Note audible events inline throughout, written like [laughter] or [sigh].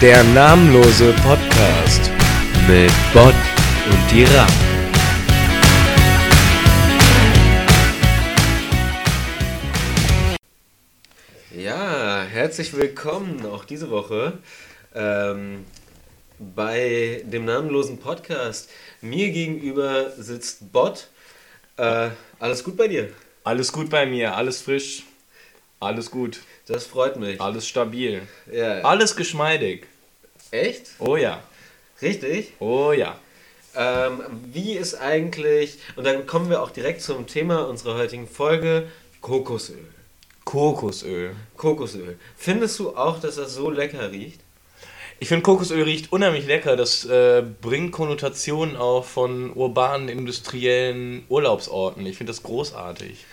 Der namenlose Podcast mit Bot und die Ram. Ja, herzlich willkommen auch diese Woche ähm, bei dem namenlosen Podcast. Mir gegenüber sitzt Bot. Äh, alles gut bei dir? Alles gut bei mir, alles frisch, alles gut, Das freut mich. alles stabil, Ja. alles geschmeidig. Echt? Oh ja, Richtig? oh ja. Ähm, wie ist eigentlich, und dann kommen wir auch direkt zum Thema unserer heutigen Folge, Kokosöl. Kokosöl. Kokosöl. Findest du auch, dass das so lecker riecht? Ich finde Kokosöl riecht unheimlich lecker. Das äh, bringt Konnotationen auch von urbanen, industriellen Urlaubsorten. Ich finde das großartig.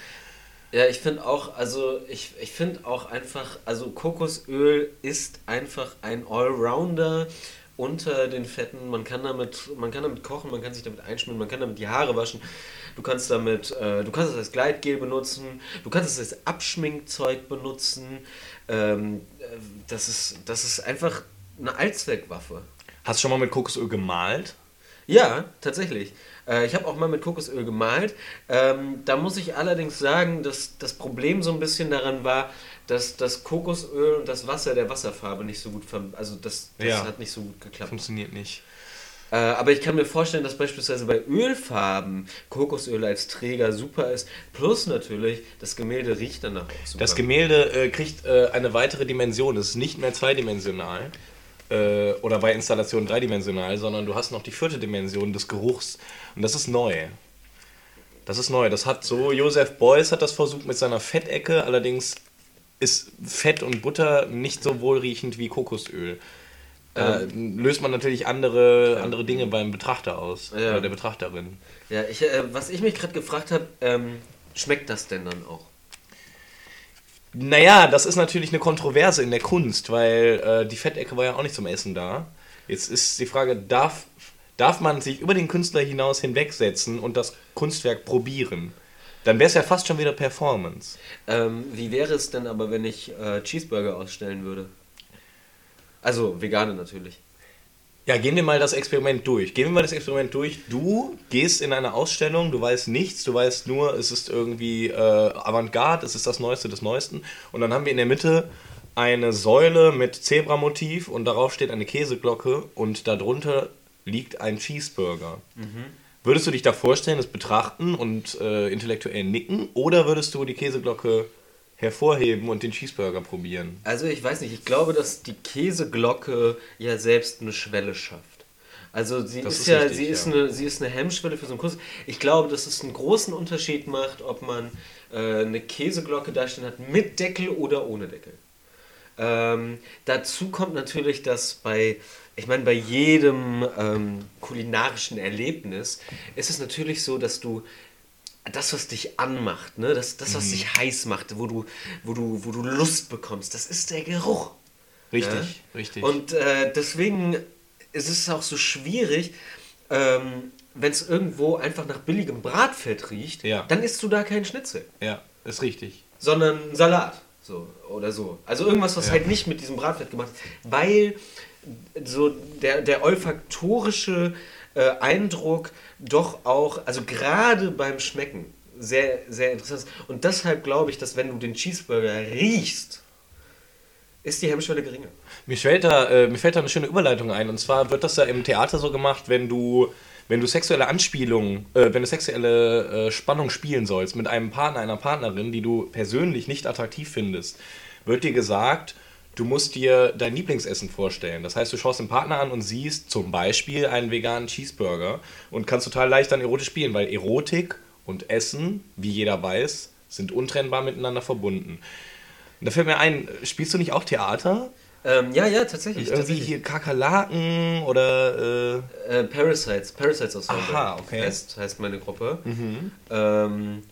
Ja, ich finde auch, also ich, ich finde auch einfach, also Kokosöl ist einfach ein Allrounder unter den Fetten. Man kann damit, man kann damit kochen, man kann sich damit einschmieren, man kann damit die Haare waschen. Du kannst damit, äh, du kannst es als Gleitgel benutzen, du kannst es als Abschminkzeug benutzen. Ähm, äh, das ist, das ist einfach eine Allzweckwaffe. Hast du schon mal mit Kokosöl gemalt? Ja, tatsächlich. Äh, ich habe auch mal mit Kokosöl gemalt. Ähm, da muss ich allerdings sagen, dass das Problem so ein bisschen daran war, dass das Kokosöl und das Wasser der Wasserfarbe nicht so gut, also das, das Ja. hat nicht so gut geklappt. Funktioniert nicht. Äh, aber ich kann mir vorstellen, dass beispielsweise bei Ölfarben Kokosöl als Träger super ist. Plus natürlich, das Gemälde riecht danach auch super. Das Gemälde äh, kriegt äh, eine weitere Dimension. Es ist nicht mehr zweidimensional äh, oder bei Installationen dreidimensional, sondern du hast noch die vierte Dimension des Geruchs. Und das ist neu. Das ist neu. Das hat so, Joseph Beuys hat das versucht mit seiner Fettecke, allerdings ist Fett und Butter nicht so wohlriechend wie Kokosöl. Da löst man natürlich andere, andere Dinge beim Betrachter aus, Ja. oder der Betrachterin. ja, ich, äh, was ich mich gerade gefragt habe, ähm, schmeckt das denn dann auch? Naja, das ist natürlich eine Kontroverse in der Kunst, weil äh, die Fettecke war ja auch nicht zum Essen da. Jetzt ist die Frage, darf, darf man sich über den Künstler hinaus hinwegsetzen und das Kunstwerk probieren? Dann wäre es ja fast schon wieder Performance. Ähm, wie wäre es denn aber, wenn ich äh, Cheeseburger ausstellen würde? Also vegane natürlich. Ja, gehen wir mal das Experiment durch. Gehen wir mal das Experiment durch. Du gehst in eine Ausstellung, du weißt nichts, du weißt nur, es ist irgendwie äh, Avantgarde, es ist das Neueste des Neuesten. Und dann haben wir in der Mitte eine Säule mit Zebramotiv und darauf steht eine Käseglocke und darunter liegt ein Cheeseburger. Würdest du dich da vorstellen, das betrachten und äh, intellektuell nicken oder würdest du die Käseglocke hervorheben und den Cheeseburger probieren? Also ich weiß nicht, ich glaube, dass die Käseglocke ja selbst eine Schwelle schafft. Also sie Das ist, ist ja, richtig, sie ist ja. eine, sie ist eine Hemmschwelle für so einen Kurs. Ich glaube, dass es einen großen Unterschied macht, ob man äh, eine Käseglocke dastehen hat mit Deckel oder ohne Deckel. Ähm, dazu kommt natürlich, dass bei, ich meine, bei jedem ähm, kulinarischen Erlebnis ist es natürlich so, dass du das, was dich anmacht, ne, das, das was dich heiß macht, wo du, wo, du, wo du Lust bekommst, das ist der Geruch. Richtig, Ja? richtig. Und äh, deswegen ist es auch so schwierig, ähm, wenn es irgendwo einfach nach billigem Bratfett riecht, Ja. dann isst du da keinen Schnitzel, ja, ist richtig. sondern Salat. So, oder so. Also irgendwas, was Ja. halt nicht mit diesem Bratfett gemacht ist. Weil so der, der olfaktorische äh, Eindruck doch auch, also gerade beim Schmecken, sehr, sehr interessant. Und deshalb glaube ich, dass wenn du den Cheeseburger riechst, ist die Hemmschwelle geringer. Mir fällt, da, äh, mir fällt da eine schöne Überleitung ein. Und zwar wird das ja im Theater so gemacht, wenn du, wenn du sexuelle Anspielungen, äh, wenn du sexuelle äh, Spannung spielen sollst mit einem Partner, einer Partnerin, die du persönlich nicht attraktiv findest, wird dir gesagt, du musst dir dein Lieblingsessen vorstellen. Das heißt, du schaust den Partner an und siehst zum Beispiel einen veganen Cheeseburger und kannst total leicht dann erotisch spielen, weil Erotik und Essen, wie jeder weiß, sind untrennbar miteinander verbunden. Und da fällt mir ein, spielst du nicht auch Theater? Ähm, ja, ja, tatsächlich. Irgendwie tatsächlich. hier Kakerlaken oder äh, Äh, Parasites, Parasites aus Aha, okay. Mhm. heißt, heißt meine Gruppe. Ähm,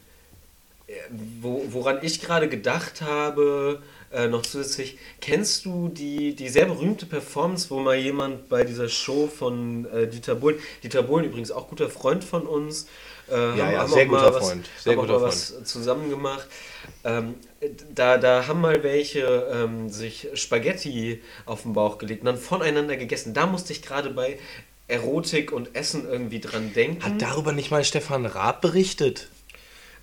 äh, wo, woran ich gerade gedacht habe, äh, noch zusätzlich, kennst du die, die sehr berühmte Performance, wo mal jemand bei dieser Show von äh, Dieter Bohlen, Dieter Bohlen übrigens auch guter Freund von uns, äh, ja, ja, sehr guter was, Freund. Sehr guter Freund. was zusammen gemacht. Ähm, da, da haben mal welche ähm, sich Spaghetti auf den Bauch gelegt und dann voneinander gegessen. Da musste ich gerade bei Erotik und Essen irgendwie dran denken. Hat darüber nicht mal Stefan Raab berichtet?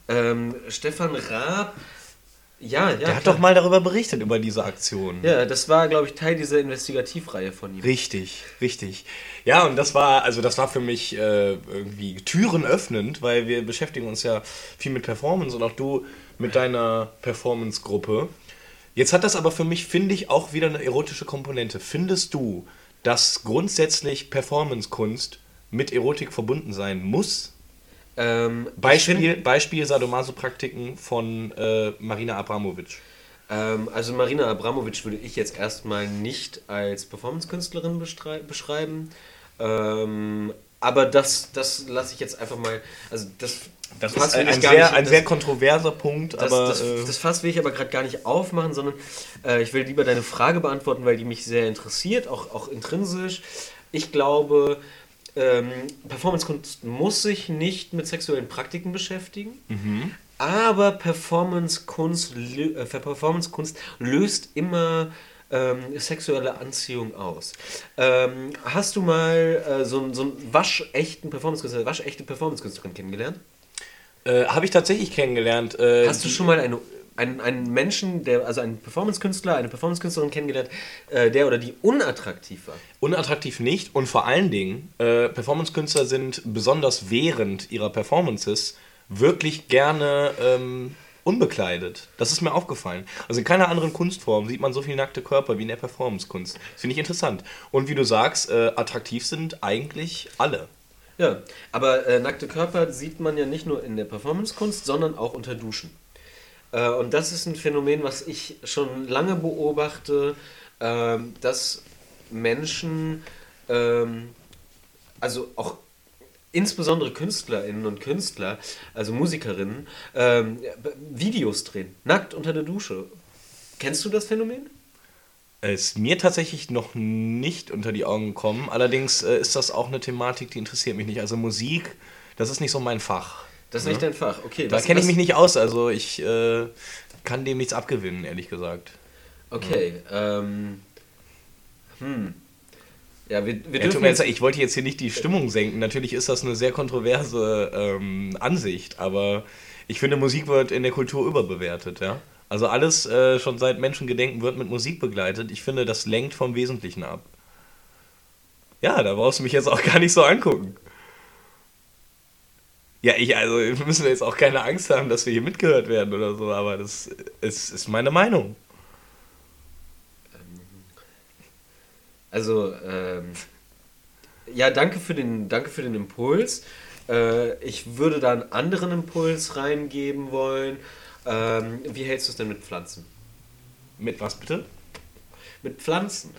Ähm, Stefan Raab ja, ja. Der hat doch mal darüber berichtet, über diese Aktion. Ja, das war, glaube ich, Teil dieser Investigativreihe von ihm. Richtig, richtig. Ja, und das war, also das war für mich äh, irgendwie Türen öffnend, weil wir beschäftigen uns ja viel mit Performance und auch du mit deiner Performance-Gruppe. Jetzt hat das aber für mich, finde ich, auch wieder eine erotische Komponente. Findest du, dass grundsätzlich Performance-Kunst mit Erotik verbunden sein muss? Ähm, Beispiel, Beispiel Sadomaso-Praktiken von äh, Marina Abramovic. Ähm, also Marina Abramovic würde ich jetzt erstmal nicht als Performance-Künstlerin beschreiben. Ähm, aber das, das lasse ich jetzt einfach mal. Also das, das ist ein, ein, sehr, nicht, ein das, sehr kontroverser Punkt. Das, aber, das, äh, das Fass will ich aber gerade gar nicht aufmachen, sondern äh, ich will lieber deine Frage beantworten, weil die mich sehr interessiert, auch, auch intrinsisch. Ich glaube, ähm, Performance-Kunst muss sich nicht mit sexuellen Praktiken beschäftigen, mhm. aber Performance-Kunst äh, Performance löst immer ähm, sexuelle Anziehung aus. Ähm, hast du mal äh, so, so einen waschechten Performance-Künstler, waschechte Performance-Künstlerin kennengelernt? Äh, Habe ich tatsächlich kennengelernt. Äh, hast du schon mal eine einen, einen Menschen, der, also einen Performance-Künstler, eine Performance-Künstlerin kennengelernt, äh, der oder die unattraktiv war? Unattraktiv nicht und vor allen Dingen, äh, Performance-Künstler sind besonders während ihrer Performances wirklich gerne ähm, unbekleidet. Das ist mir aufgefallen. Also in keiner anderen Kunstform sieht man so viele nackte Körper wie in der Performance-Kunst. Das finde ich interessant. Und wie du sagst, äh, attraktiv sind eigentlich alle. Ja, aber äh, nackte Körper sieht man ja nicht nur in der Performance-Kunst, sondern auch unter Duschen. Äh, und das ist ein Phänomen, was ich schon lange beobachte, ähm, dass Menschen, ähm, also auch insbesondere Künstlerinnen und Künstler, also Musikerinnen, ähm, Videos drehen, nackt unter der Dusche. Kennst du das Phänomen? Ist mir tatsächlich noch nicht unter die Augen gekommen. Allerdings äh, ist das auch eine Thematik, die interessiert mich nicht. Also Musik, das ist nicht so mein Fach. Das ist nicht dein Fach, okay. Da kenne ich mich nicht aus, also ich äh, kann dem nichts abgewinnen, ehrlich gesagt. Okay, ja. ähm. Hm. Ja, wir, wir dürfen ja, jetzt, ich wollte jetzt hier nicht die Stimmung senken. Natürlich ist das eine sehr kontroverse ähm, Ansicht, aber ich finde, Musik wird in der Kultur überbewertet, ja. Also alles äh, schon seit Menschengedenken wird mit Musik begleitet. Ich finde, das lenkt vom Wesentlichen ab. Ja, da brauchst du mich jetzt auch [laughs] gar nicht so angucken. Ja, ich, also müssen wir jetzt auch keine Angst haben, dass wir hier mitgehört werden oder so, aber das ist, ist meine Meinung. Also, ähm, ja, danke für den, danke für den Impuls. Äh, ich würde da einen anderen Impuls reingeben wollen. Ähm, wie hältst du es denn mit Pflanzen? Mit was bitte? Mit Pflanzen.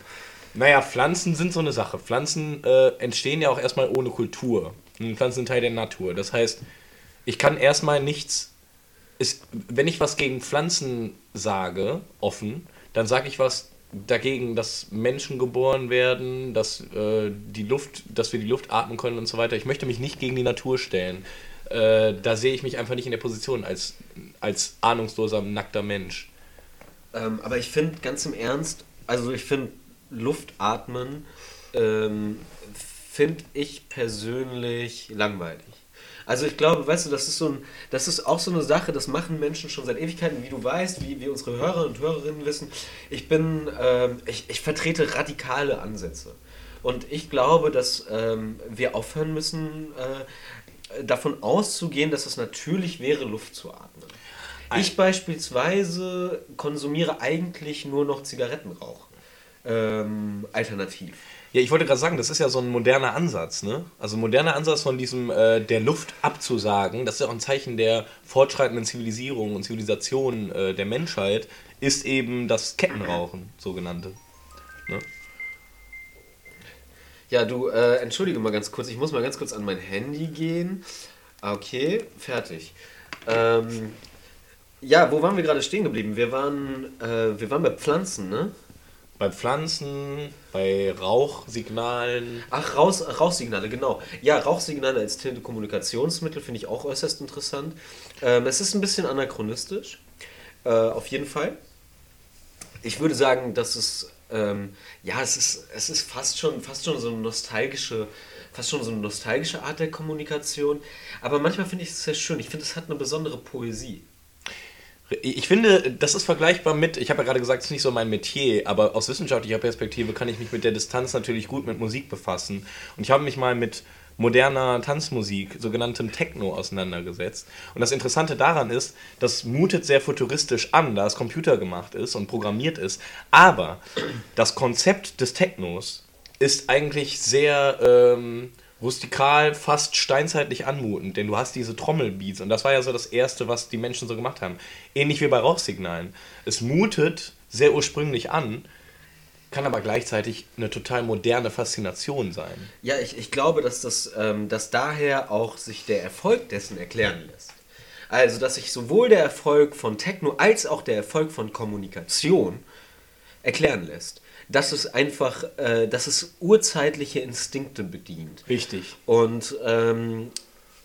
Naja, Pflanzen sind so eine Sache. Pflanzen äh, entstehen ja auch erstmal ohne Kultur. Pflanzen sind Teil der Natur. Das heißt, ich kann erstmal nichts. Ist, wenn ich was gegen Pflanzen sage, offen, dann sage ich was dagegen, dass Menschen geboren werden, dass, äh, die Luft, dass wir die Luft atmen können und so weiter. Ich möchte mich nicht gegen die Natur stellen. Äh, da sehe ich mich einfach nicht in der Position als, als ahnungsloser, nackter Mensch. Ähm, aber ich finde ganz im Ernst, also ich finde Luft atmen ähm, finde ich persönlich langweilig. Also ich glaube, weißt du, das ist so ein, das ist auch so eine Sache, das machen Menschen schon seit Ewigkeiten, wie du weißt, wie, wie unsere Hörer und Hörerinnen wissen. Ich bin, ähm, ich, ich vertrete radikale Ansätze. Und ich glaube, dass ähm, wir aufhören müssen, äh, davon auszugehen, dass es natürlich wäre, Luft zu atmen. Ich beispielsweise konsumiere eigentlich nur noch Zigarettenrauch. Ähm, alternativ. Ja, ich wollte gerade sagen, das ist ja so ein moderner Ansatz, ne? Also ein moderner Ansatz von diesem äh, der Luft abzusagen, das ist ja auch ein Zeichen der fortschreitenden Zivilisierung und Zivilisation äh, der Menschheit, ist eben das Kettenrauchen, sogenannte. Ne? Ja, du, äh, entschuldige mal ganz kurz, ich muss mal ganz kurz an mein Handy gehen. Okay, fertig. Ähm, Ja, wo waren wir gerade stehen geblieben? Wir waren, äh, wir waren bei Pflanzen, ne? Bei Pflanzen, bei Rauchsignalen. Ach, Raus, Rauchsignale, genau. Ja, Rauchsignale als Telekommunikationsmittel finde ich auch äußerst interessant. Ähm, es ist ein bisschen anachronistisch, äh, auf jeden Fall. Ich würde sagen, dass es, ähm, ja, es ist, es ist fast schon, fast schon so eine nostalgische, fast schon so eine nostalgische Art der Kommunikation. Aber manchmal finde ich es sehr schön. Ich finde, es hat eine besondere Poesie. Ich finde, das ist vergleichbar mit, ich habe ja gerade gesagt, es ist nicht so mein Metier, aber aus wissenschaftlicher Perspektive kann ich mich mit der Distanz natürlich gut mit Musik befassen. Und ich habe mich mal mit moderner Tanzmusik, sogenanntem Techno, auseinandergesetzt. Und das Interessante daran ist, das mutet sehr futuristisch an, da es Computer gemacht ist und programmiert ist. Aber das Konzept des Technos ist eigentlich sehr ähm, rustikal, fast steinzeitlich anmutend, denn du hast diese Trommelbeats und das war ja so das Erste, was die Menschen so gemacht haben. Ähnlich wie bei Rauchsignalen. Es mutet sehr ursprünglich an, kann aber gleichzeitig eine total moderne Faszination sein. Ja, ich, ich glaube, dass, das, ähm, dass daher auch sich der Erfolg dessen erklären lässt. Also, dass sich sowohl der Erfolg von Techno als auch der Erfolg von Kommunikation erklären lässt dass es einfach, äh, dass es urzeitliche Instinkte bedient. Richtig. Und ähm,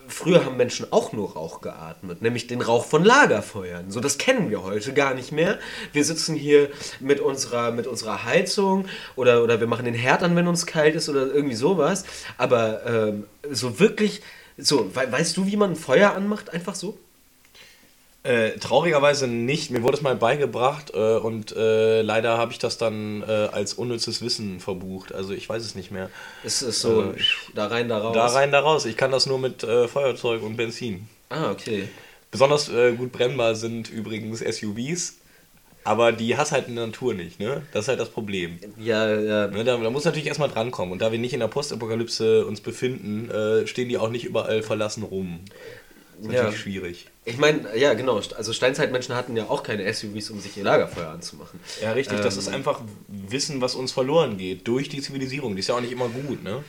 früher haben Menschen auch nur Rauch geatmet, nämlich den Rauch von Lagerfeuern. So, das kennen wir heute gar nicht mehr. Wir sitzen hier mit unserer, mit unserer Heizung oder, oder wir machen den Herd an, wenn uns kalt ist oder irgendwie sowas. Aber ähm, so wirklich, so, we weißt du, wie man ein Feuer anmacht, einfach so? Äh, traurigerweise nicht. Mir wurde es mal beigebracht äh, und äh, leider habe ich das dann äh, als unnützes Wissen verbucht. Also ich weiß es nicht mehr. Es ist so äh, da rein, da raus. Da rein, da raus. Ich kann das nur mit äh, Feuerzeug und Benzin. Ah, okay. Besonders gut brennbar sind übrigens SUVs. Aber die hast halt in der Natur nicht, ne? Das ist halt das Problem. Ja, ja. Ne, da, da muss natürlich erstmal drankommen. Und da wir nicht in der Postapokalypse uns befinden, stehen die auch nicht überall verlassen rum. Das ist natürlich ja. schwierig. Ich meine, ja, genau. Also Steinzeitmenschen hatten ja auch keine SUVs, um sich ihr Lagerfeuer anzumachen. Ja, richtig. Ähm, das ist einfach Wissen, was uns verloren geht durch die Zivilisierung. Die ist ja auch nicht immer gut, ne?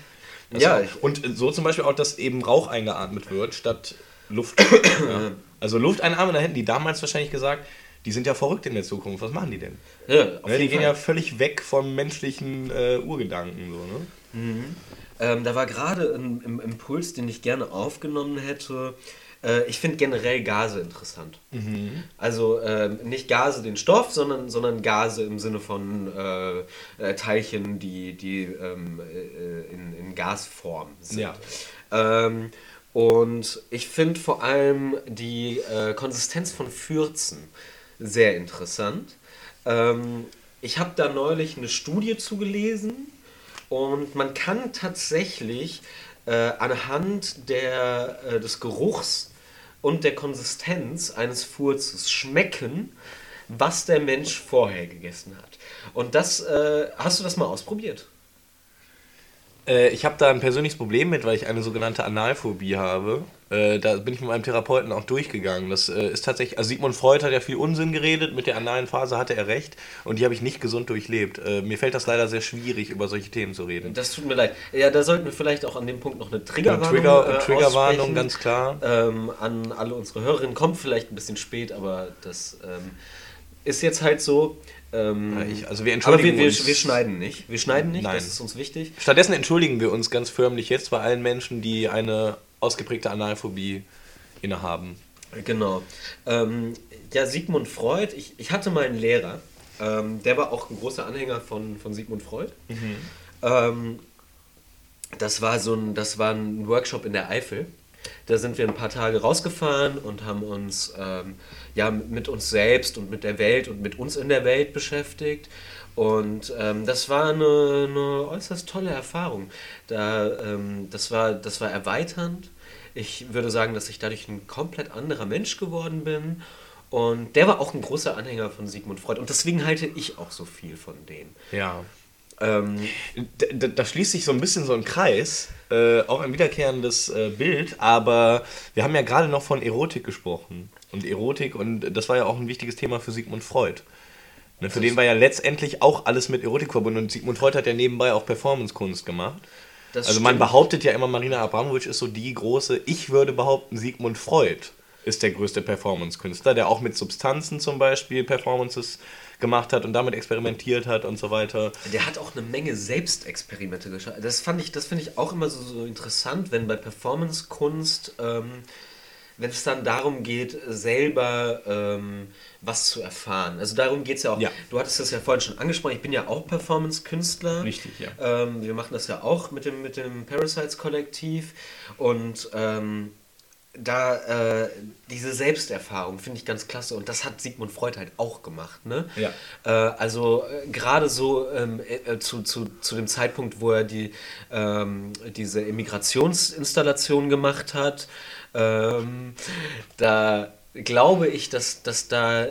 Das ja. Auch, und so zum Beispiel auch, dass eben Rauch eingeatmet wird statt Luft. [coughs] ja. Also Luft einatmen, da hätten die damals wahrscheinlich gesagt, die sind ja verrückt in der Zukunft. Was machen die denn? Ja, ne, die gehen Fall. ja völlig weg vom menschlichen äh, Urgedanken. So, ne? Mhm. Ähm, da war gerade ein, ein Impuls, den ich gerne aufgenommen hätte. Äh, ich finde generell Gase interessant. Mhm. Also äh, nicht Gase den Stoff, sondern, sondern Gase im Sinne von äh, äh Teilchen, die, die ähm, äh, in, in Gasform sind. Ja. Ähm, und ich finde vor allem die äh, Konsistenz von Fürzen sehr interessant. Ähm, ich habe da neulich eine Studie zugelesen und man kann tatsächlich äh, anhand der, äh, des Geruchs und der Konsistenz eines Furzes schmecken, was der Mensch vorher gegessen hat. Und das, äh, hast du das mal ausprobiert? Äh, ich habe da ein persönliches Problem mit, weil ich eine sogenannte Analphobie habe. Äh, da bin ich mit meinem Therapeuten auch durchgegangen. Das äh, ist tatsächlich, also Sigmund Freud hat ja viel Unsinn geredet, mit der analen Phase hatte er recht und die habe ich nicht gesund durchlebt. Äh, mir fällt das leider sehr schwierig, über solche Themen zu reden. Das tut mir leid. Ja, da sollten wir vielleicht auch an dem Punkt noch eine Triggerwarnung Trigger, äh, Triggerwarnung, ganz klar. Ähm, an alle unsere Hörerinnen. Kommt vielleicht ein bisschen spät, aber das ähm, ist jetzt halt so. Ähm, ja, ich, also wir entschuldigen aber wir, wir, wir, schneiden nicht. Wir schneiden nicht, Nein. das ist uns wichtig. Stattdessen entschuldigen wir uns ganz förmlich jetzt bei allen Menschen, die eine ausgeprägte Analphobie innehaben. Genau. Ähm, ja, Sigmund Freud, ich, ich hatte mal einen Lehrer, ähm, der war auch ein großer Anhänger von, von Sigmund Freud. Mhm. Ähm, das, war so ein, das war ein Workshop in der Eifel. Da sind wir ein paar Tage rausgefahren und haben uns ähm, ja, mit uns selbst und mit der Welt und mit uns in der Welt beschäftigt. Und ähm, das war eine, eine, äußerst tolle Erfahrung. Da, ähm, das, war, das war erweiternd. Ich würde sagen, dass ich dadurch ein komplett anderer Mensch geworden bin. Und der war auch ein großer Anhänger von Sigmund Freud. Und deswegen halte ich auch so viel von dem. Ja. Ähm, da, da, schließt sich so ein bisschen so ein Kreis, äh, auch ein wiederkehrendes äh, Bild, aber wir haben ja gerade noch von Erotik gesprochen. Und Erotik, und das war ja auch ein wichtiges Thema für Sigmund Freud. Ne, für den war ja letztendlich auch alles mit Erotik verbunden. Und Sigmund Freud hat ja nebenbei auch Performancekunst gemacht. Das also man behauptet ja immer, Marina Abramovic ist so die große, ich würde behaupten, Sigmund Freud ist der größte Performance-Künstler, der auch mit Substanzen zum Beispiel Performances gemacht hat und damit experimentiert hat und so weiter. Der hat auch eine Menge Selbstexperimente geschaut. Das fand ich, das finde ich auch immer so, so interessant, wenn bei Performance-Kunst, ähm, wenn es dann darum geht, selber ähm, was zu erfahren. Also darum geht es ja auch. Ja. Du hattest das ja vorhin schon angesprochen, ich bin ja auch Performance-Künstler. Richtig, ja. Ähm, wir machen das ja auch mit dem, mit dem Parasites-Kollektiv und ähm, da äh, diese Selbsterfahrung finde ich ganz klasse und das hat Sigmund Freud halt auch gemacht. Ne? Ja. Äh, also äh, gerade so ähm, äh, zu, zu, zu dem Zeitpunkt, wo er die, ähm, diese Emigrationsinstallation gemacht hat, ähm, da glaube ich, dass, dass, da,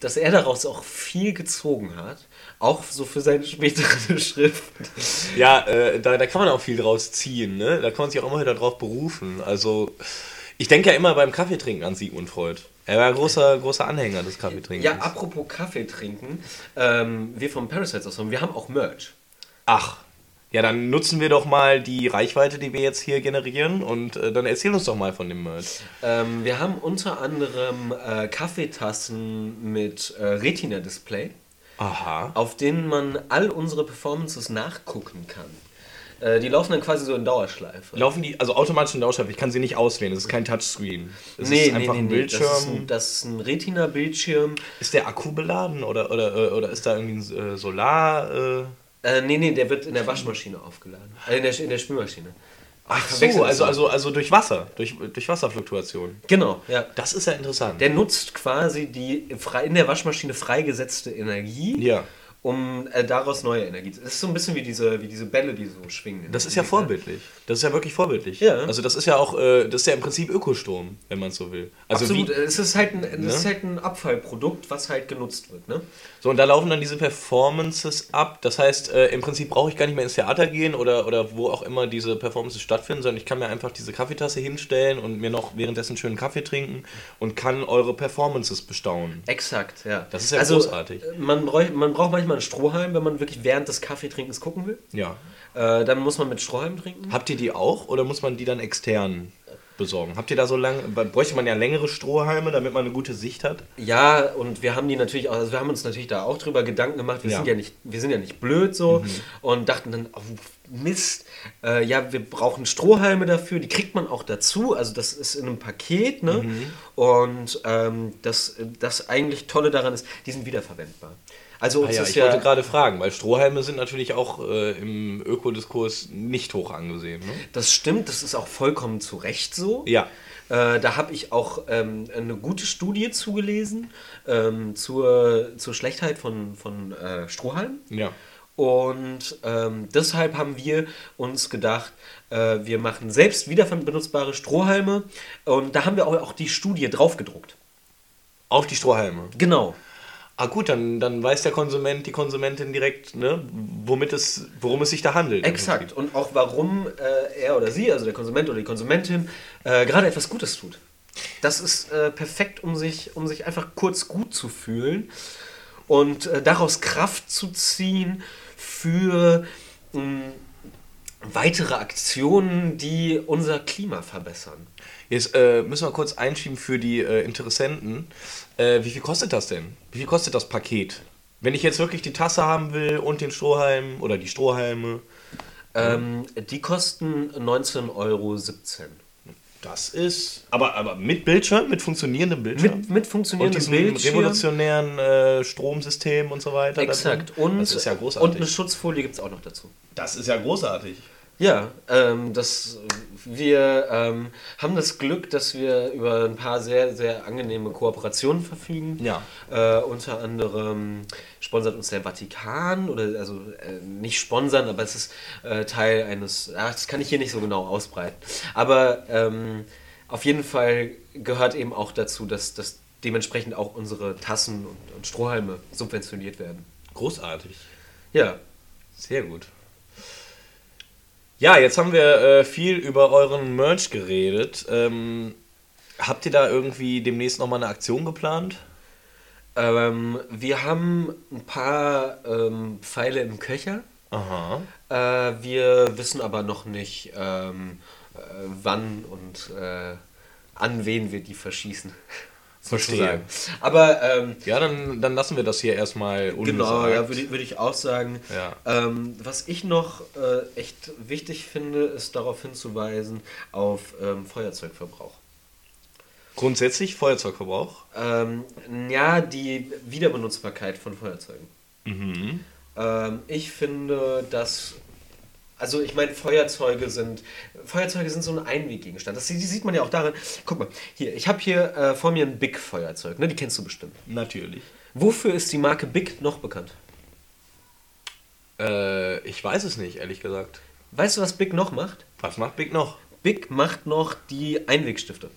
dass er daraus auch viel gezogen hat. Auch so für seine spätere [laughs] Schrift. Ja, äh, da, da kann man auch viel draus ziehen, ne? Da kann man sich auch immer wieder drauf berufen. Also, ich denke ja immer beim Kaffeetrinken an Sigmund Freud. Er war ein großer, großer Anhänger des Kaffeetrinkens. Ja, apropos Kaffee trinken, ähm, wir vom Parasites aus, wir haben auch Merch. Ach, ja, dann nutzen wir doch mal die Reichweite, die wir jetzt hier generieren und äh, dann erzähl uns doch mal von dem Merch. Ähm, wir haben unter anderem äh, Kaffeetassen mit äh, Retina-Display, Aha. auf denen man all unsere Performances nachgucken kann. Äh, die laufen dann quasi so in Dauerschleife. Laufen die, also automatisch in Dauerschleife, ich kann sie nicht auswählen, es ist kein Touchscreen. Es ist einfach ein Bildschirm. Das ist ein, das ist ein Retina-Bildschirm. Ist der Akku beladen oder, oder, oder ist da irgendwie ein äh, Solar... Äh Äh, nee, nee, der wird in der Waschmaschine aufgeladen. Äh, in, der, in der Spülmaschine. Ach so, das also, also, also durch Wasser, durch, durch Wasserfluktuation. Genau, ja. Das ist ja interessant. Der nutzt quasi die in der Waschmaschine freigesetzte Energie, Ja. Um äh, daraus neue Energie zu. Das ist so ein bisschen wie diese, wie diese Bälle, die so schwingen. Das ist ja vorbildlich. Das ist ja wirklich vorbildlich. Ja. Also das ist ja auch, äh, das ist ja im Prinzip Ökostrom, wenn man es so will. Also Absolut, wie, es ist, halt ein, es Ne? ist halt ein Abfallprodukt, was halt genutzt wird. Ne? so und da laufen dann diese Performances ab. Das heißt, äh, im Prinzip brauche ich gar nicht mehr ins Theater gehen oder, oder wo auch immer diese Performances stattfinden, sondern ich kann mir einfach diese Kaffeetasse hinstellen und mir noch währenddessen schönen Kaffee trinken und kann eure Performances bestaunen. Exakt, ja. Das ist ja also, großartig. äh, Man, bräuch, man braucht manchmal einen Strohhalm, wenn man wirklich während des Kaffeetrinkens gucken will. Ja. Äh, dann muss man mit Strohhalm trinken. Habt ihr die auch oder muss man die dann extern besorgen? Habt ihr da so lange, bräuchte man ja längere Strohhalme, damit man eine gute Sicht hat? Ja, und wir haben die natürlich auch, also wir haben uns natürlich da auch drüber Gedanken gemacht. Wir Ja. sind ja nicht, wir sind ja nicht blöd so und dachten dann, oh, Mist, äh, ja, wir brauchen Strohhalme dafür, die kriegt man auch dazu. Also das ist in einem Paket, ne? Und ähm, das, das eigentlich Tolle daran ist, die sind wiederverwendbar. Also Ah ja, ich ja, wollte gerade fragen, weil Strohhalme sind natürlich auch äh, im Ökodiskurs nicht hoch angesehen. Ne? das stimmt, das ist auch vollkommen zu Recht so. Ja. Äh, da habe ich auch ähm, eine gute Studie zugelesen ähm, zur, zur Schlechtheit von, von äh, Strohhalmen. Ja. Und ähm, deshalb haben wir uns gedacht, äh, wir machen selbst wiederbenutzbare Strohhalme. Und da haben wir auch, auch die Studie draufgedruckt. Auf die Strohhalme. Genau. Ah gut, dann, dann weiß der Konsument, die Konsumentin direkt, ne, womit es, worum es sich da handelt. Exakt. Und auch warum äh, er oder sie, also der Konsument oder die Konsumentin, äh, gerade etwas Gutes tut. Das ist äh, perfekt, um sich, um sich einfach kurz gut zu fühlen und äh, daraus Kraft zu ziehen für mh, weitere Aktionen, die unser Klima verbessern. Jetzt äh, müssen wir kurz einschieben für die äh, Interessenten. Wie viel kostet das denn? Wie viel kostet das Paket? Wenn ich jetzt wirklich die Tasse haben will und den Strohhalm oder die Strohhalme, Ähm, die kosten 19,17 Euro. das ist. Aber, aber mit Bildschirm, mit funktionierendem Bildschirm? Mit, mit und funktionierendem diesem Bildschirm. revolutionären äh, Stromsystem und so weiter. Exakt. Und, das ist ja und großartig. eine Schutzfolie gibt es auch noch dazu. das ist ja großartig. Ja, ähm, das, wir ähm, haben das Glück, dass wir über ein paar sehr, sehr angenehme Kooperationen verfügen. Ja. Äh, unter anderem sponsert uns der Vatikan, oder also äh, nicht sponsern, aber es ist äh, Teil eines, ach, das kann ich hier nicht so genau ausbreiten. Aber ähm, auf jeden Fall gehört eben auch dazu, dass, dass dementsprechend auch unsere Tassen und, und Strohhalme subventioniert werden. Großartig. Ja, Sehr gut. Ja, jetzt haben wir äh, viel über euren Merch geredet. Ähm, habt ihr da irgendwie demnächst nochmal eine Aktion geplant? Ähm, wir haben ein paar ähm, Pfeile im Köcher. Aha. Äh, wir wissen aber noch nicht, ähm, äh, wann und äh, an wen wir die verschießen. Verstehe. Aber ähm, Ja, dann, dann lassen wir das hier erstmal Genau, ungesagt. ja, würde ich, würde ich auch sagen. Ja. Ähm, was ich noch äh, echt wichtig finde, ist darauf hinzuweisen auf ähm, Feuerzeugverbrauch. Grundsätzlich Feuerzeugverbrauch. Ähm, ja, die Wiederbenutzbarkeit von Feuerzeugen. Mhm. Ähm, ich finde, dass. Also ich meine, Feuerzeuge sind Feuerzeuge sind so ein Einweggegenstand. Das die sieht man ja auch darin. Guck mal, hier, ich habe hier äh, vor mir ein Big Feuerzeug, ne? Die kennst du bestimmt. Natürlich. Wofür ist die Marke Big noch bekannt? Äh, ich weiß es nicht, ehrlich gesagt. Weißt du, was Big noch macht? Was macht Big noch? Big macht noch die Einwegstifte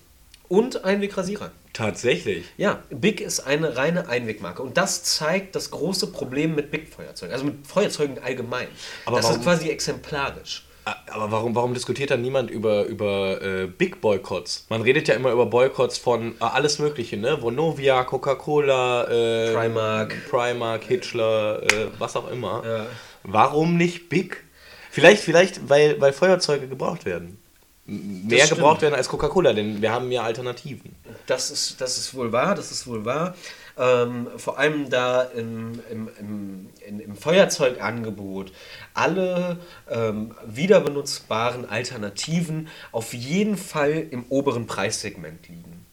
und Einwegrasierer. Tatsächlich. Ja, Big ist eine reine Einwegmarke und das zeigt das große Problem mit Big-Feuerzeugen, also mit Feuerzeugen allgemein. Aber das warum- ist quasi exemplarisch. Aber warum, warum diskutiert da niemand über, über äh, Big Boykotts? Man redet ja immer über Boykotts von äh, alles Mögliche, ne? Vonovia, Coca-Cola, äh, Primark. Primark, Hitchler, äh, was auch immer. Ja. Warum nicht Big? Vielleicht, vielleicht, weil, weil Feuerzeuge gebraucht werden. Mehr gebraucht werden als Coca-Cola, denn wir haben ja Alternativen. Das ist, das ist wohl wahr, das ist wohl wahr. Ähm, vor allem da im, im, im, in, im Feuerzeugangebot alle ähm, wiederbenutzbaren Alternativen auf jeden Fall im oberen Preissegment liegen.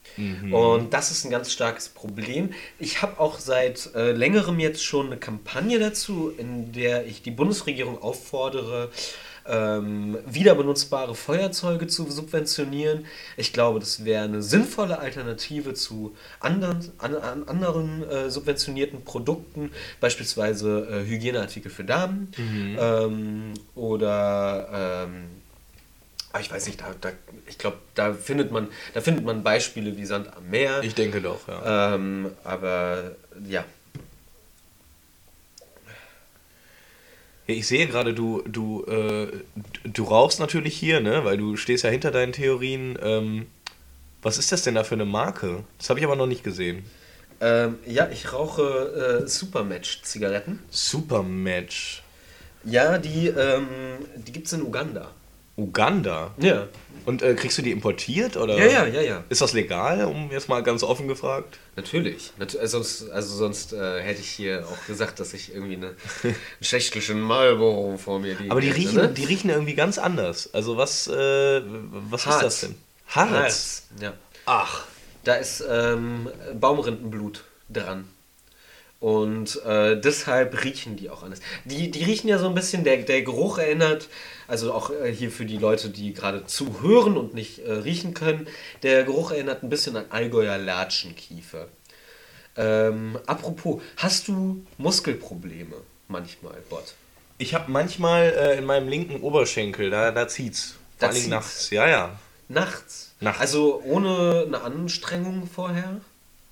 Und das ist ein ganz starkes Problem. Ich habe auch seit äh, längerem jetzt schon eine Kampagne dazu, in der ich die Bundesregierung auffordere, ähm, wiederbenutzbare Feuerzeuge zu subventionieren. Ich glaube, das wäre eine sinnvolle Alternative zu anderen, an, an anderen äh, subventionierten Produkten, beispielsweise äh, Hygieneartikel für Damen ähm, oder ähm, ah, ich weiß nicht, da, da, ich glaube, da findet man, da findet man Beispiele wie Sand am Meer. Ich denke doch, ja. Ähm, aber ja, Ich sehe gerade, du, du, äh, du rauchst natürlich hier, ne? Weil du stehst ja hinter deinen Theorien. Ähm, was ist das denn da für eine Marke? Das habe ich aber noch nicht gesehen. ähm, ja, ich rauche äh, Supermatch-Zigaretten. Supermatch. Ja, die, ähm, die gibt es in Uganda. Uganda. Ja. Und äh, kriegst du die importiert oder? Ja, ja, ja, ja. Ist das legal, um jetzt mal ganz offen gefragt? Natürlich. Nat also sonst, also sonst äh, hätte ich hier auch gesagt, dass ich irgendwie eine, einen schächtlichen Marlboro vor mir liege. Aber die riechen, ne? die riechen irgendwie ganz anders. Also was, äh, was Harz. ist das denn? Harz. Harz. Ja. Ach. Da ist ähm, Baumrindenblut dran. Und äh, deshalb riechen die auch anders. Die, die riechen ja so ein bisschen, der, der Geruch erinnert, also auch äh, hier für die Leute, die gerade zuhören und nicht äh, riechen können, der Geruch erinnert ein bisschen an Allgäuer Latschenkiefer. Ähm, apropos, hast du Muskelprobleme manchmal, Bot? Ich habe manchmal äh, in meinem linken Oberschenkel, da, da zieht's. Da Vor allem nachts. Ja, ja. Nachts? Nachts. Also ohne eine Anstrengung vorher?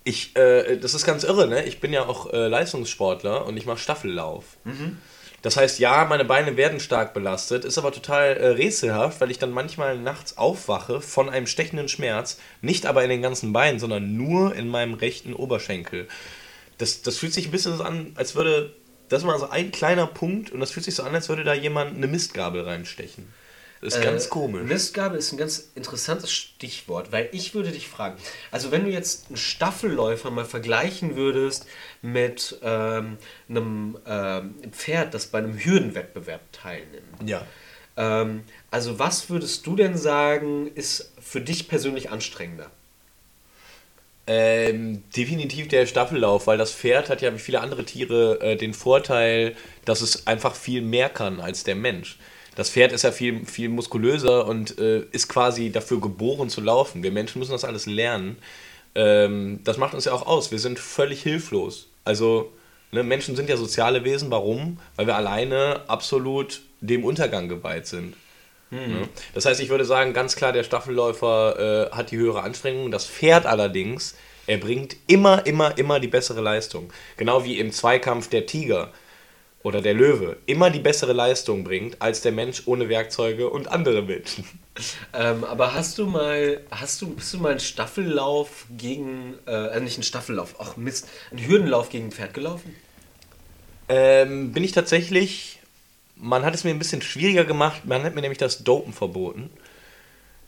Ich, äh, das ist ganz irre, ne? Ich bin ja auch äh, Leistungssportler und ich mache Staffellauf. Das heißt, ja, meine Beine werden stark belastet, ist aber total äh, rätselhaft, weil ich dann manchmal nachts aufwache von einem stechenden Schmerz, nicht aber in den ganzen Beinen, sondern nur in meinem rechten Oberschenkel. Das, das fühlt sich ein bisschen so an, als würde, das mal so ein kleiner Punkt und das fühlt sich so an, als würde da jemand eine Mistgabel reinstechen. Das ist ganz Äh, komisch. Mistgabel ist ein ganz interessantes Stichwort, weil ich würde dich fragen, also wenn du jetzt einen Staffelläufer mal vergleichen würdest mit ähm, einem ähm, Pferd, das bei einem Hürdenwettbewerb teilnimmt, Ja. ähm, also was würdest du denn sagen, ist für dich persönlich anstrengender? Ähm, definitiv der Staffellauf, weil das Pferd hat ja wie viele andere Tiere äh, den Vorteil, dass es einfach viel mehr kann als der Mensch. Das Pferd ist ja viel, viel muskulöser und äh, ist quasi dafür geboren zu laufen. Wir Menschen müssen das alles lernen. Ähm, das macht uns ja auch aus. Wir sind völlig hilflos. Also, ne, Menschen sind ja soziale Wesen. Warum? Weil wir alleine absolut dem Untergang geweiht sind. Ne? Das heißt, ich würde sagen, ganz klar, der Staffelläufer äh, hat die höhere Anstrengung. Das Pferd allerdings, er bringt immer, immer, immer die bessere Leistung. Genau wie im Zweikampf der Tiger oder der Löwe immer die bessere Leistung bringt als der Mensch ohne Werkzeuge und andere Menschen. [laughs] Ähm, aber hast du mal, hast du, bist du mal einen Staffellauf gegen, äh, also nicht einen Staffellauf, ach Mist, einen Hürdenlauf gegen ein Pferd gelaufen? Ähm, bin ich tatsächlich, man hat es mir ein bisschen schwieriger gemacht, man hat mir nämlich das Dopen verboten.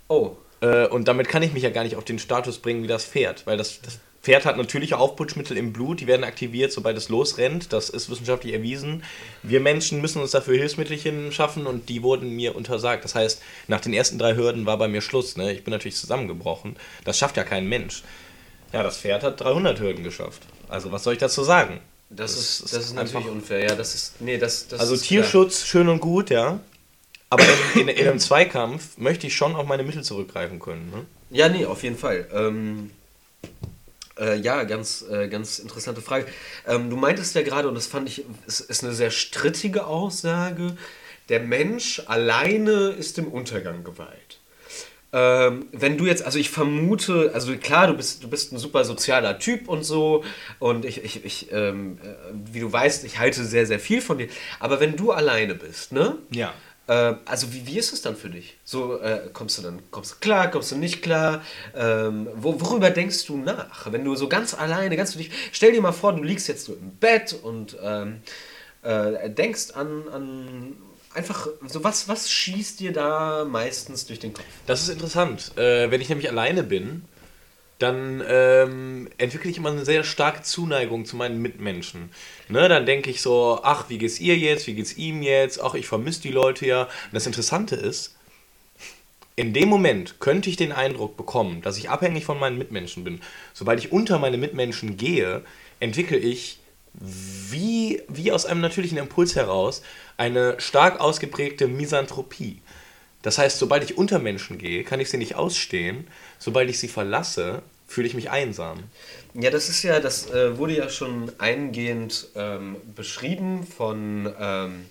Oh, Äh, und damit kann ich mich ja gar nicht auf den Status bringen wie das Pferd, weil das, das Pferd hat natürliche Aufputschmittel im Blut, die werden aktiviert, sobald es losrennt. Das ist wissenschaftlich erwiesen. Wir Menschen müssen uns dafür Hilfsmittelchen schaffen und die wurden mir untersagt. Das heißt, nach den ersten drei Hürden war bei mir Schluss. Ne? Ich bin natürlich zusammengebrochen. Das schafft ja kein Mensch. Ja, das Pferd hat 300 Hürden geschafft. Also, was soll ich dazu sagen? Das, das ist, das ist natürlich unfair. Ja, das ist, nee, das, das also, Tierschutz, klar. schön und gut, ja. Aber in, in, in, einem Zweikampf möchte ich schon auf meine Mittel zurückgreifen können. Ne? Ja, nee, auf jeden Fall. Ähm, äh, ja, ganz, äh, ganz interessante Frage. Ähm, du meintest ja gerade, und das fand ich, ist, ist eine sehr strittige Aussage, der Mensch alleine ist dem Untergang geweiht. Ähm, wenn du jetzt, also ich vermute, also klar, du bist, du bist ein super sozialer Typ und so, und ich, ich, ich ähm, äh, wie du weißt, ich halte sehr, sehr viel von dir, aber wenn du alleine bist, ne? Ja. Äh, also wie, wie ist es dann für dich? So äh, kommst du dann kommst du klar, kommst du nicht klar? Ähm, wo, worüber denkst du nach, wenn du so ganz alleine, ganz für dich? Stell dir mal vor, du liegst jetzt so im Bett und ähm, äh, denkst an, an einfach so was was schießt dir da meistens durch den Kopf? Das ist interessant. Äh, wenn ich nämlich alleine bin, dann ähm, entwickle ich immer eine sehr starke Zuneigung zu meinen Mitmenschen. Ne, dann denke ich so, ach, wie geht's ihr jetzt, wie geht's ihm jetzt, ach, ich vermisse die Leute ja. Und das Interessante ist, in dem Moment könnte ich den Eindruck bekommen, dass ich abhängig von meinen Mitmenschen bin. Sobald ich unter meine Mitmenschen gehe, entwickle ich wie, wie aus einem natürlichen Impuls heraus eine stark ausgeprägte Misanthropie. Das heißt, sobald ich unter Menschen gehe, kann ich sie nicht ausstehen. Sobald ich sie verlasse, fühle ich mich einsam. Ja, das ist ja, das äh, wurde ja schon eingehend ähm, beschrieben von, ähm,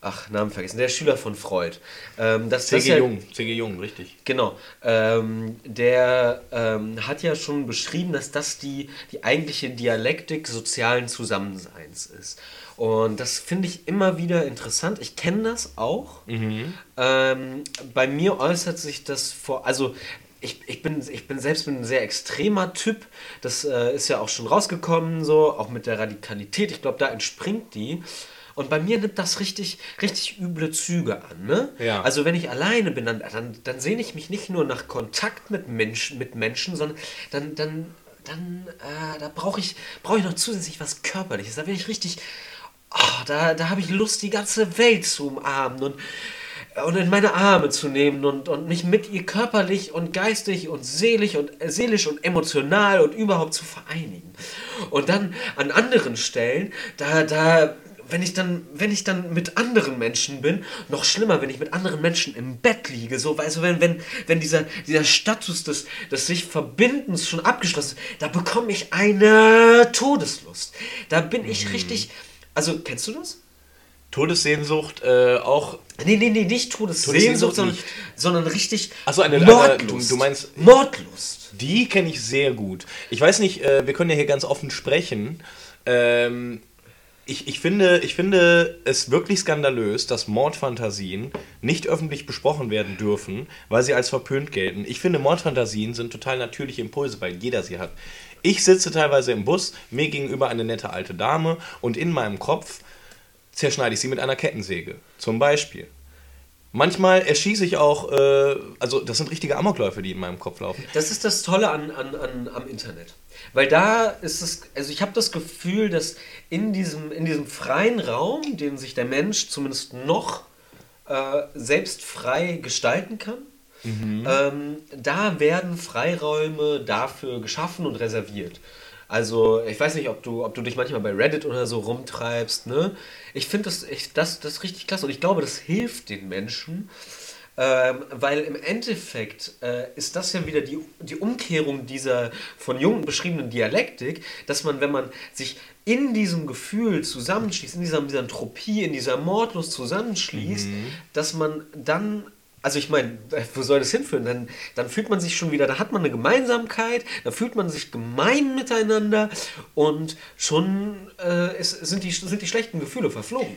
ach, Namen vergessen, der Schüler von Freud. Ähm, C.G. Ja, Jung, C.G. Jung, richtig. Genau. Ähm, der ähm, hat ja schon beschrieben, dass das die, die eigentliche Dialektik sozialen Zusammenseins ist. Und das finde ich immer wieder interessant. Ich kenne das auch. Mhm. Ähm, bei mir äußert sich das vor, also ich, ich, bin, ich bin selbst ein sehr extremer Typ. Das äh, ist ja auch schon rausgekommen, so, auch mit der Radikalität. Ich glaube, da entspringt die. Und bei mir nimmt das richtig, richtig üble Züge an. Ne? Ja. Also wenn ich alleine bin, dann, dann, dann sehne ich mich nicht nur nach Kontakt mit, Mensch, mit Menschen, sondern dann, dann, dann äh, da brauche ich, brauch ich noch zusätzlich was Körperliches. Da bin ich richtig, oh, da, da habe ich Lust, die ganze Welt zu umarmen und und in meine Arme zu nehmen und, und mich mit ihr körperlich und geistig und seelisch und äh, seelisch und emotional und überhaupt zu vereinigen. Und dann an anderen Stellen, da, da, wenn ich dann, wenn ich dann mit anderen Menschen bin, noch schlimmer, wenn ich mit anderen Menschen im Bett liege, so, weißt du, wenn, wenn, wenn dieser, dieser Status des, des sich Verbindens schon abgeschlossen ist, da bekomme ich eine Todeslust. Da bin ich mhm. richtig, also, kennst du das? Todessehnsucht äh, auch. Nee, nee, nee, nicht Todessehnsucht, sondern, sondern richtig Achso, eine, Mordlust. Eine, du, du, meinst. Mordlust. Die kenne ich sehr gut. Ich weiß nicht, äh, wir können ja hier ganz offen sprechen. Ähm, ich, ich, finde, ich finde es wirklich skandalös, dass Mordfantasien nicht öffentlich besprochen werden dürfen, weil sie als verpönt gelten. Ich finde, Mordfantasien sind total natürliche Impulse, weil jeder sie hat. Ich sitze teilweise im Bus, mir gegenüber eine nette alte Dame und in meinem Kopf zerschneide ich sie mit einer Kettensäge. Zum Beispiel. Manchmal erschieße ich auch, äh, also das sind richtige Amokläufe, die in meinem Kopf laufen. Das ist das Tolle an, an, an am Internet. Weil da ist es, also ich habe das Gefühl, dass in diesem, in diesem freien Raum, den sich der Mensch zumindest noch äh, selbst frei gestalten kann, mhm. ähm, da werden Freiräume dafür geschaffen und reserviert. Also, ich weiß nicht, ob du, ob du dich manchmal bei Reddit oder so rumtreibst, ne? Ich finde das, ich, das, das richtig klasse und ich glaube, das hilft den Menschen, ähm, weil im Endeffekt äh, ist das ja wieder die, die Umkehrung dieser von Jung beschriebenen Dialektik, dass man, wenn man sich in diesem Gefühl zusammenschließt, in dieser Misanthropie, in dieser Mordlust zusammenschließt, mhm. dass man dann also ich meine, wo soll das hinführen? Dann, dann fühlt man sich schon wieder, da hat man eine Gemeinsamkeit, da fühlt man sich gemein miteinander und schon äh, ist, sind, die, sind die schlechten Gefühle verflogen.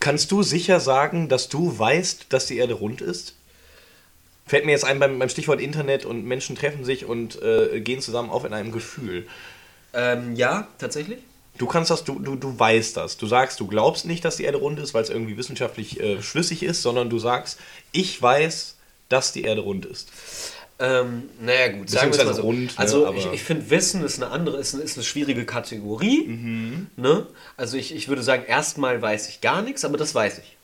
Kannst du sicher sagen, dass du weißt, dass die Erde rund ist? Fällt mir jetzt ein beim, beim Stichwort Internet und Menschen treffen sich und äh, gehen zusammen auf in einem Gefühl. Ähm, ja, tatsächlich. Du kannst das, du, du, du weißt das. Du sagst, du glaubst nicht, dass die Erde rund ist, weil es irgendwie wissenschaftlich äh, schlüssig ist, sondern du sagst, ich weiß, dass die Erde rund ist? Ähm, naja, gut, sagen wir es mal so. Rund, ne, also aber- ich, ich finde, Wissen ist eine andere, ist, eine- ist eine schwierige Kategorie. Mhm. Ne? Also ich, ich würde sagen, erstmal weiß ich gar nichts, aber das weiß ich.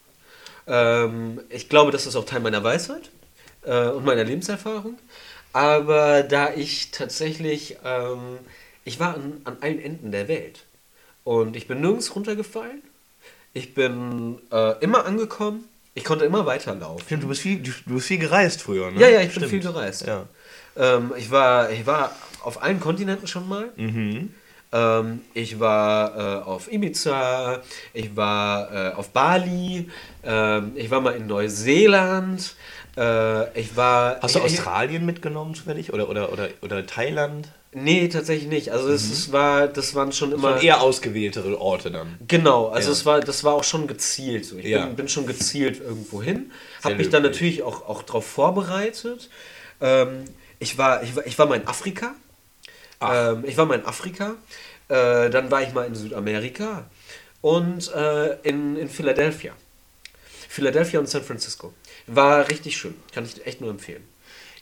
Ähm, ich glaube, das ist auch Teil meiner Weisheit äh, und meiner Lebenserfahrung. Aber da ich tatsächlich, ähm, ich war an, an allen Enden der Welt und ich bin nirgends runtergefallen. Ich bin äh, immer angekommen. Ich konnte immer weiterlaufen. Stimmt, du bist viel, du, bist viel gereist früher, ne? Ja, ja, ich bin Stimmt. viel gereist. Ja. Ähm, ich, war, ich war auf allen Kontinenten schon mal. Mhm. Ähm, ich war äh, auf Ibiza, ich war äh, auf Bali, ähm, ich war mal in Neuseeland, äh, ich war. Hast du ich, Australien mitgenommen zufällig? Oder, oder, oder, oder Thailand? Nee, tatsächlich nicht. Also es, es war, das waren schon Das immer. waren eher ausgewähltere Orte dann. Genau, also Ja. es war, das war auch schon gezielt so. Ich Ja. bin, bin schon gezielt irgendwo hin, habe mich dann natürlich auch, auch darauf vorbereitet. Ähm, ich, war, ich, war, ich war mal in Afrika. Ähm, ich war mal in Afrika. Äh, dann war ich mal in Südamerika und äh, in, in Philadelphia. Philadelphia und San Francisco. War richtig schön. Kann ich echt nur empfehlen.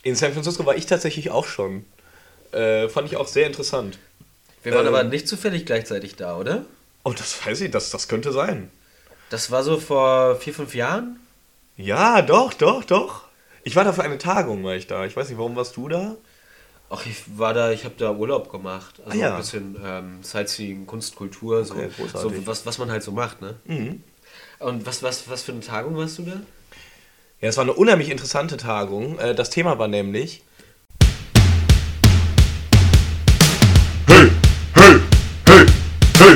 In San Francisco war ich tatsächlich auch schon. Äh, fand ich auch sehr interessant. Wir waren Ähm. aber nicht zufällig gleichzeitig da, oder? Oh, das weiß ich, das, das könnte sein. Das war so vor vier, fünf Jahren? Ja, doch, doch, doch. Ich war da für eine Tagung, war ich da. Ich weiß nicht, warum warst du da? Ach, ich war da, ich habe da Urlaub gemacht. Also Ah, ja. ein bisschen ähm, Sightseeing, Kunst, Kultur, so, Okay, so was, was man halt so macht, ne? Mhm. Und was, was, was für eine Tagung warst du da? Ja, es war eine unheimlich interessante Tagung. Äh, Das Thema war nämlich hey.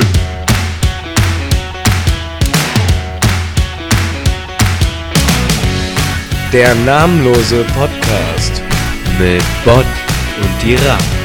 Der namenlose Podcast mit Bott und die Rapp.